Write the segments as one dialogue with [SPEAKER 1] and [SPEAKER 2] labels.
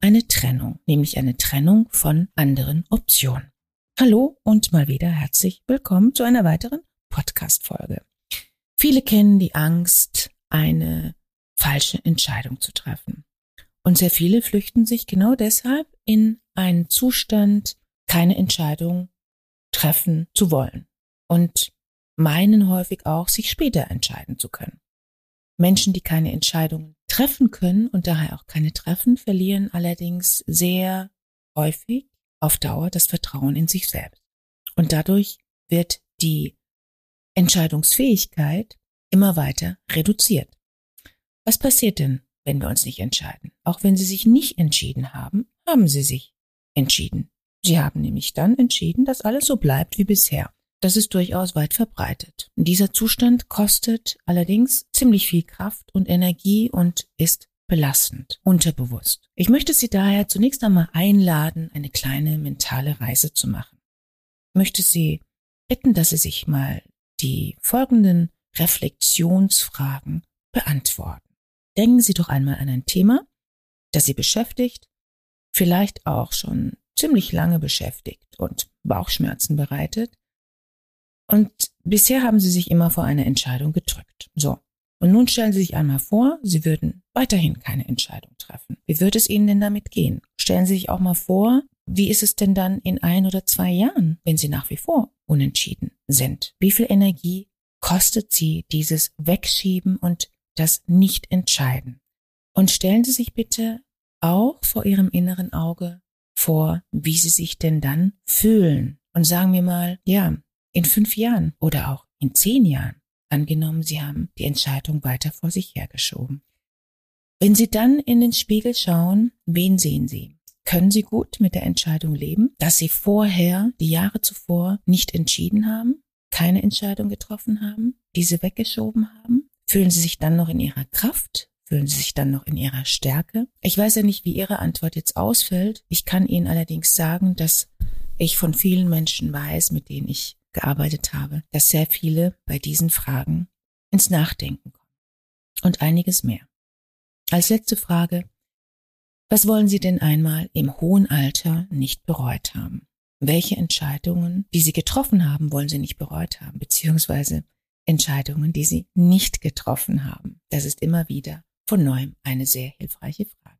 [SPEAKER 1] eine Trennung, nämlich eine Trennung von anderen Optionen. Hallo und mal wieder herzlich willkommen zu einer weiteren Podcast-Folge. Viele kennen die Angst, eine falsche Entscheidung zu treffen. Und sehr viele flüchten sich genau deshalb in einen Zustand, keine Entscheidung treffen zu wollen und meinen häufig auch, sich später entscheiden zu können. Menschen, die keine Entscheidungen treffen können und daher auch keine treffen, verlieren allerdings sehr häufig auf Dauer das Vertrauen in sich selbst. Und dadurch wird die Entscheidungsfähigkeit immer weiter reduziert. Was passiert denn, wenn wir uns nicht entscheiden? Auch wenn Sie sich nicht entschieden haben, haben Sie sich entschieden. Sie haben nämlich dann entschieden, dass alles so bleibt wie bisher. Das ist durchaus weit verbreitet. Dieser Zustand kostet allerdings ziemlich viel Kraft und Energie und ist belastend, unterbewusst. Ich möchte Sie daher zunächst einmal einladen, eine kleine mentale Reise zu machen. Ich möchte Sie bitten, dass Sie sich mal die folgenden Reflexionsfragen beantworten. Denken Sie doch einmal an ein Thema, das Sie beschäftigt, vielleicht auch schon ziemlich lange beschäftigt und Bauchschmerzen bereitet und bisher haben sie sich immer vor eine Entscheidung gedrückt. So. Und nun stellen Sie sich einmal vor, Sie würden weiterhin keine Entscheidung treffen. Wie wird es Ihnen denn damit gehen? Stellen Sie sich auch mal vor, wie ist es denn dann in ein oder zwei Jahren, wenn Sie nach wie vor unentschieden sind? Wie viel Energie kostet Sie dieses Wegschieben und das Nicht-Entscheiden? Und stellen Sie sich bitte auch vor Ihrem inneren Auge vor, wie Sie sich denn dann fühlen. Und sagen wir mal, ja, in fünf Jahren oder auch in zehn Jahren, angenommen, Sie haben die Entscheidung weiter vor sich hergeschoben. Wenn Sie dann in den Spiegel schauen, wen sehen Sie? Können Sie gut mit der Entscheidung leben, dass Sie vorher, die Jahre zuvor, nicht entschieden haben, keine Entscheidung getroffen haben, diese weggeschoben haben? Fühlen Sie sich dann noch in Ihrer Kraft? Fühlen Sie sich dann noch in Ihrer Stärke? Ich weiß ja nicht, wie Ihre Antwort jetzt ausfällt. Ich kann Ihnen allerdings sagen, dass ich von vielen Menschen weiß, mit denen ich gearbeitet habe, dass sehr viele bei diesen Fragen ins Nachdenken kommen. Und einiges mehr. Als letzte Frage, was wollen Sie denn einmal im hohen Alter nicht bereut haben? Welche Entscheidungen, die Sie getroffen haben, wollen Sie nicht bereut haben, beziehungsweise Entscheidungen, die Sie nicht getroffen haben? Das ist immer wieder von neuem eine sehr hilfreiche Frage.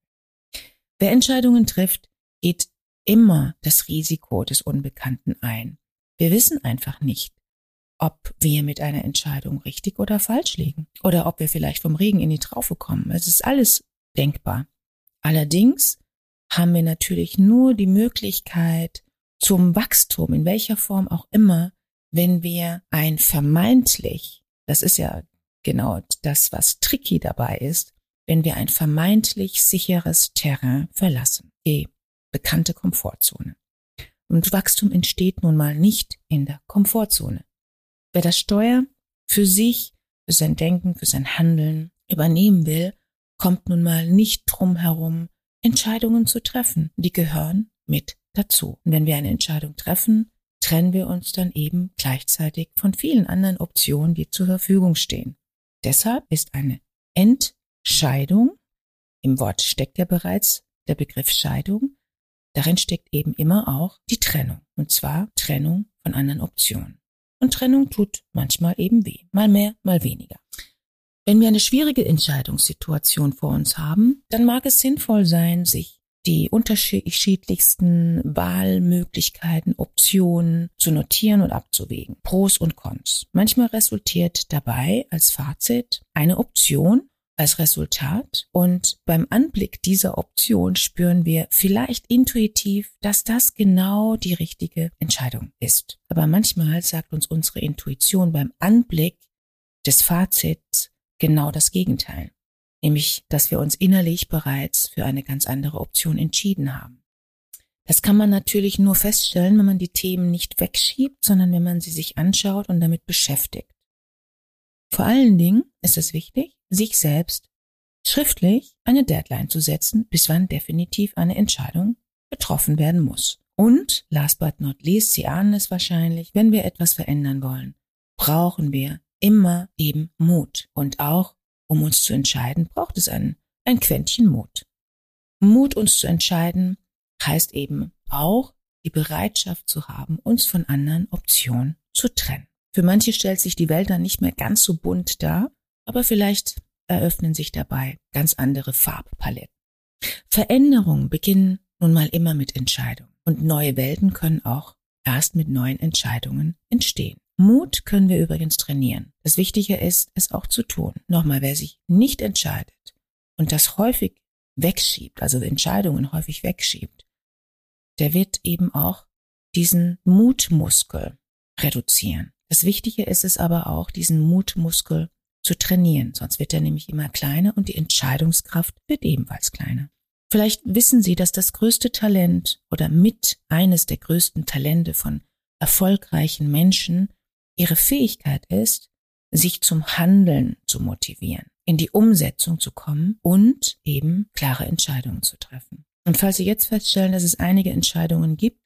[SPEAKER 1] Wer Entscheidungen trifft, geht immer das Risiko des Unbekannten ein. Wir wissen einfach nicht, ob wir mit einer Entscheidung richtig oder falsch liegen oder ob wir vielleicht vom Regen in die Traufe kommen. Es ist alles denkbar. Allerdings haben wir natürlich nur die Möglichkeit zum Wachstum, in welcher Form auch immer, wenn wir ein vermeintlich, das ist ja genau das, was tricky dabei ist, wenn wir ein vermeintlich sicheres Terrain verlassen, die bekannte Komfortzone. Und Wachstum entsteht nun mal nicht in der Komfortzone. Wer das Steuer für sich, für sein Denken, für sein Handeln übernehmen will, kommt nun mal nicht drum herum, Entscheidungen zu treffen. Die gehören mit dazu. Und wenn wir eine Entscheidung treffen, trennen wir uns dann eben gleichzeitig von vielen anderen Optionen, die zur Verfügung stehen. Deshalb ist eine Entscheidung, im Wort steckt ja bereits der Begriff Scheidung, Darin steckt eben immer auch die Trennung. Und zwar Trennung von anderen Optionen. Und Trennung tut manchmal eben weh. Mal mehr, mal weniger. Wenn wir eine schwierige Entscheidungssituation vor uns haben, dann mag es sinnvoll sein, sich die unterschiedlichsten Wahlmöglichkeiten, Optionen zu notieren und abzuwägen. Pros und Cons. Manchmal resultiert dabei als Fazit eine Option als Resultat. Und beim Anblick dieser Option spüren wir vielleicht intuitiv, dass das genau die richtige Entscheidung ist. Aber manchmal sagt uns unsere Intuition beim Anblick des Fazits genau das Gegenteil. nämlich dass wir uns innerlich bereits für eine ganz andere Option entschieden haben. Das kann man natürlich nur feststellen, wenn man die Themen nicht wegschiebt, sondern wenn man sie sich anschaut und damit beschäftigt. Vor allen Dingen ist es wichtig, sich selbst schriftlich eine Deadline zu setzen, bis wann definitiv eine Entscheidung getroffen werden muss. Und, last but not least, Sie ahnen es wahrscheinlich, wenn wir etwas verändern wollen, brauchen wir immer eben Mut. Und auch, um uns zu entscheiden, braucht es ein, ein Quäntchen Mut. Mut, uns zu entscheiden, heißt eben auch, die Bereitschaft zu haben, uns von anderen Optionen zu trennen. Für manche stellt sich die Welt dann nicht mehr ganz so bunt dar, aber vielleicht eröffnen sich dabei ganz andere Farbpaletten. Veränderungen beginnen nun mal immer mit Entscheidungen und neue Welten können auch erst mit neuen Entscheidungen entstehen. Mut können wir übrigens trainieren. Das Wichtige ist, es auch zu tun. Nochmal, wer sich nicht entscheidet und das häufig wegschiebt, also Entscheidungen häufig wegschiebt, der wird eben auch diesen Mutmuskel reduzieren. Das Wichtige ist es aber auch, diesen Mutmuskel zu trainieren, sonst wird er nämlich immer kleiner und die Entscheidungskraft wird ebenfalls kleiner. Vielleicht wissen Sie, dass das größte Talent oder mit eines der größten Talente von erfolgreichen Menschen ihre Fähigkeit ist, sich zum Handeln zu motivieren, in die Umsetzung zu kommen und eben klare Entscheidungen zu treffen. Und falls Sie jetzt feststellen, dass es einige Entscheidungen gibt,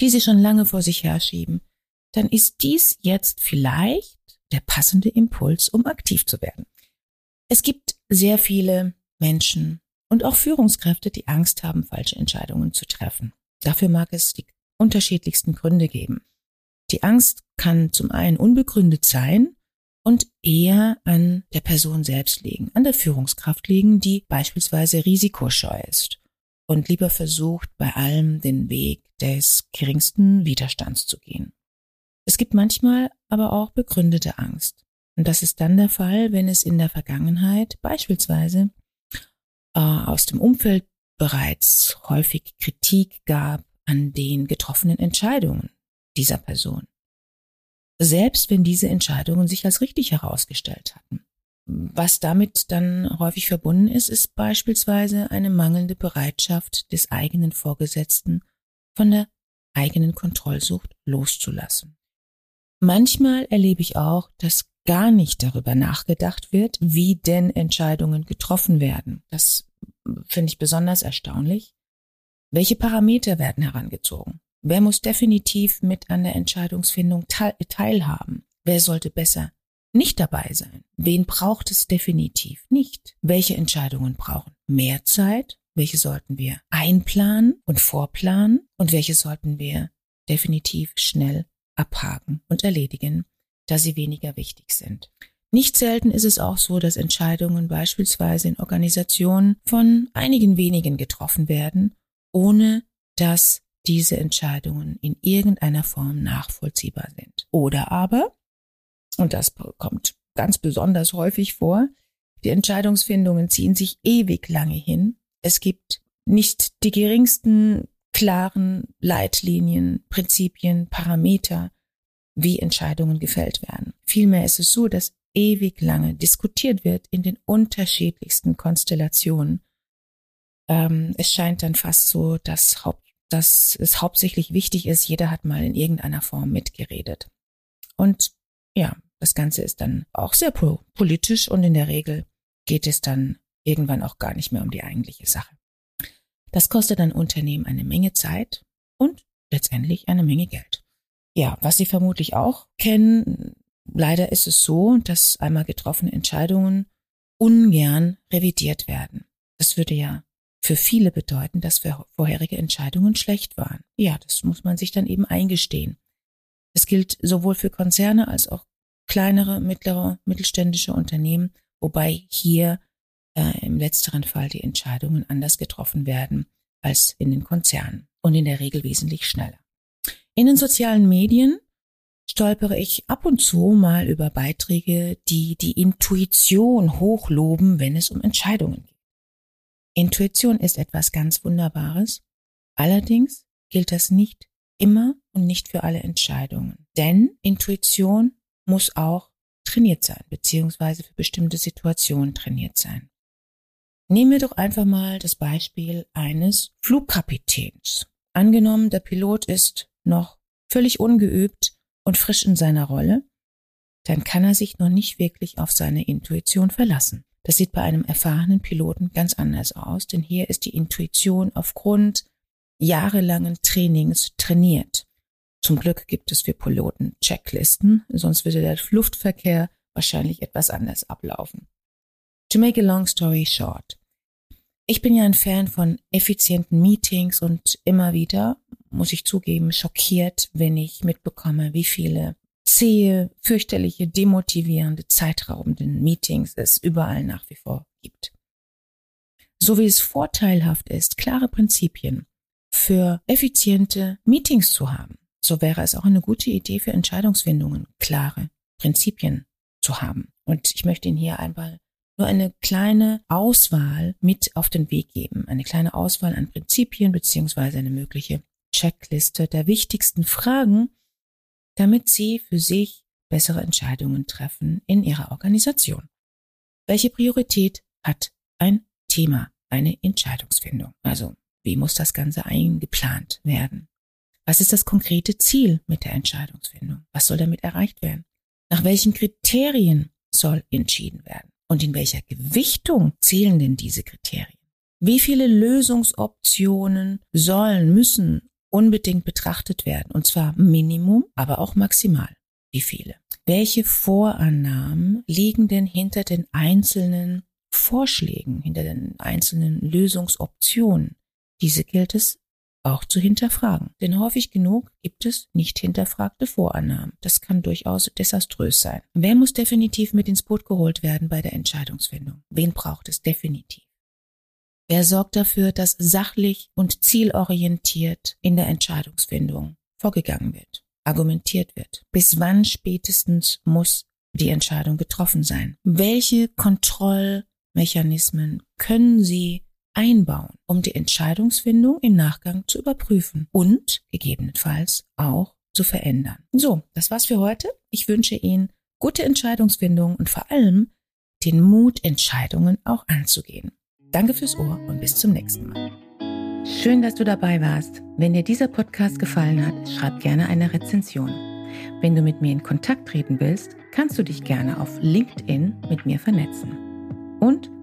[SPEAKER 1] die Sie schon lange vor sich herschieben, dann ist dies jetzt vielleicht der passende Impuls, um aktiv zu werden. Es gibt sehr viele Menschen und auch Führungskräfte, die Angst haben, falsche Entscheidungen zu treffen. Dafür mag es die unterschiedlichsten Gründe geben. Die Angst kann zum einen unbegründet sein und eher an der Person selbst liegen, an der Führungskraft liegen, die beispielsweise risikoscheu ist und lieber versucht, bei allem den Weg des geringsten Widerstands zu gehen. Es gibt manchmal aber auch begründete Angst. Und das ist dann der Fall, wenn es in der Vergangenheit beispielsweise äh, aus dem Umfeld bereits häufig Kritik gab an den getroffenen Entscheidungen dieser Person. Selbst wenn diese Entscheidungen sich als richtig herausgestellt hatten. Was damit dann häufig verbunden ist, ist beispielsweise eine mangelnde Bereitschaft des eigenen Vorgesetzten von der eigenen Kontrollsucht loszulassen. Manchmal erlebe ich auch, dass gar nicht darüber nachgedacht wird, wie denn Entscheidungen getroffen werden. Das finde ich besonders erstaunlich. Welche Parameter werden herangezogen? Wer muss definitiv mit an der Entscheidungsfindung teilhaben? Wer sollte besser nicht dabei sein? Wen braucht es definitiv nicht? Welche Entscheidungen brauchen mehr Zeit? Welche sollten wir einplanen und vorplanen? Und welche sollten wir definitiv schnell abhaken und erledigen, da sie weniger wichtig sind. Nicht selten ist es auch so, dass Entscheidungen beispielsweise in Organisationen von einigen wenigen getroffen werden, ohne dass diese Entscheidungen in irgendeiner Form nachvollziehbar sind. Oder aber, und das kommt ganz besonders häufig vor, die Entscheidungsfindungen ziehen sich ewig lange hin. Es gibt nicht die geringsten klaren Leitlinien, Prinzipien, Parameter, wie Entscheidungen gefällt werden. Vielmehr ist es so, dass ewig lange diskutiert wird in den unterschiedlichsten Konstellationen. Ähm, es scheint dann fast so, dass, dass es hauptsächlich wichtig ist, jeder hat mal in irgendeiner Form mitgeredet. Und ja, das Ganze ist dann auch sehr politisch und in der Regel geht es dann irgendwann auch gar nicht mehr um die eigentliche Sache. Das kostet ein Unternehmen eine Menge Zeit und letztendlich eine Menge Geld. Ja, was Sie vermutlich auch kennen, leider ist es so, dass einmal getroffene Entscheidungen ungern revidiert werden. Das würde ja für viele bedeuten, dass vorherige Entscheidungen schlecht waren. Ja, das muss man sich dann eben eingestehen. Es gilt sowohl für Konzerne als auch kleinere, mittlere, mittelständische Unternehmen, wobei hier äh, im letzteren Fall die Entscheidungen anders getroffen werden als in den Konzernen und in der Regel wesentlich schneller. In den sozialen Medien stolpere ich ab und zu mal über Beiträge, die die Intuition hochloben, wenn es um Entscheidungen geht. Intuition ist etwas ganz Wunderbares. Allerdings gilt das nicht immer und nicht für alle Entscheidungen. Denn Intuition muss auch trainiert sein, beziehungsweise für bestimmte Situationen trainiert sein. Nehmen wir doch einfach mal das Beispiel eines Flugkapitäns. Angenommen, der Pilot ist noch völlig ungeübt und frisch in seiner Rolle, dann kann er sich noch nicht wirklich auf seine Intuition verlassen. Das sieht bei einem erfahrenen Piloten ganz anders aus, denn hier ist die Intuition aufgrund jahrelangen Trainings trainiert. Zum Glück gibt es für Piloten Checklisten, sonst würde der Luftverkehr wahrscheinlich etwas anders ablaufen. To make a long story short. Ich bin ja ein Fan von effizienten Meetings und immer wieder, muss ich zugeben, schockiert, wenn ich mitbekomme, wie viele zähe, fürchterliche, demotivierende, zeitraubende Meetings es überall nach wie vor gibt. So wie es vorteilhaft ist, klare Prinzipien für effiziente Meetings zu haben, so wäre es auch eine gute Idee für Entscheidungsfindungen, klare Prinzipien zu haben. Und ich möchte Ihnen hier einmal nur eine kleine Auswahl mit auf den Weg geben, eine kleine Auswahl an Prinzipien beziehungsweise eine mögliche Checkliste der wichtigsten Fragen, damit Sie für sich bessere Entscheidungen treffen in Ihrer Organisation. Welche Priorität hat ein Thema, eine Entscheidungsfindung? Also, wie muss das Ganze eingeplant werden? Was ist das konkrete Ziel mit der Entscheidungsfindung? Was soll damit erreicht werden? Nach welchen Kriterien soll entschieden werden? Und in welcher Gewichtung zählen denn diese Kriterien? Wie viele Lösungsoptionen sollen, müssen unbedingt betrachtet werden? Und zwar Minimum, aber auch maximal. Wie viele? Welche Vorannahmen liegen denn hinter den einzelnen Vorschlägen, hinter den einzelnen Lösungsoptionen? Diese gilt es auch zu hinterfragen. Denn häufig genug gibt es nicht hinterfragte Vorannahmen. Das kann durchaus desaströs sein. Wer muss definitiv mit ins Boot geholt werden bei der Entscheidungsfindung? Wen braucht es definitiv? Wer sorgt dafür, dass sachlich und zielorientiert in der Entscheidungsfindung vorgegangen wird, argumentiert wird? Bis wann spätestens muss die Entscheidung getroffen sein? Welche Kontrollmechanismen können Sie einbauen, um die Entscheidungsfindung im Nachgang zu überprüfen und gegebenenfalls auch zu verändern. So, das war's für heute. Ich wünsche Ihnen gute Entscheidungsfindung und vor allem den Mut, Entscheidungen auch anzugehen. Danke fürs Ohr und bis zum nächsten Mal. Schön, dass du dabei warst. Wenn dir dieser Podcast gefallen hat, schreib gerne eine Rezension. Wenn du mit mir in Kontakt treten willst, kannst du dich gerne auf LinkedIn mit mir vernetzen. Und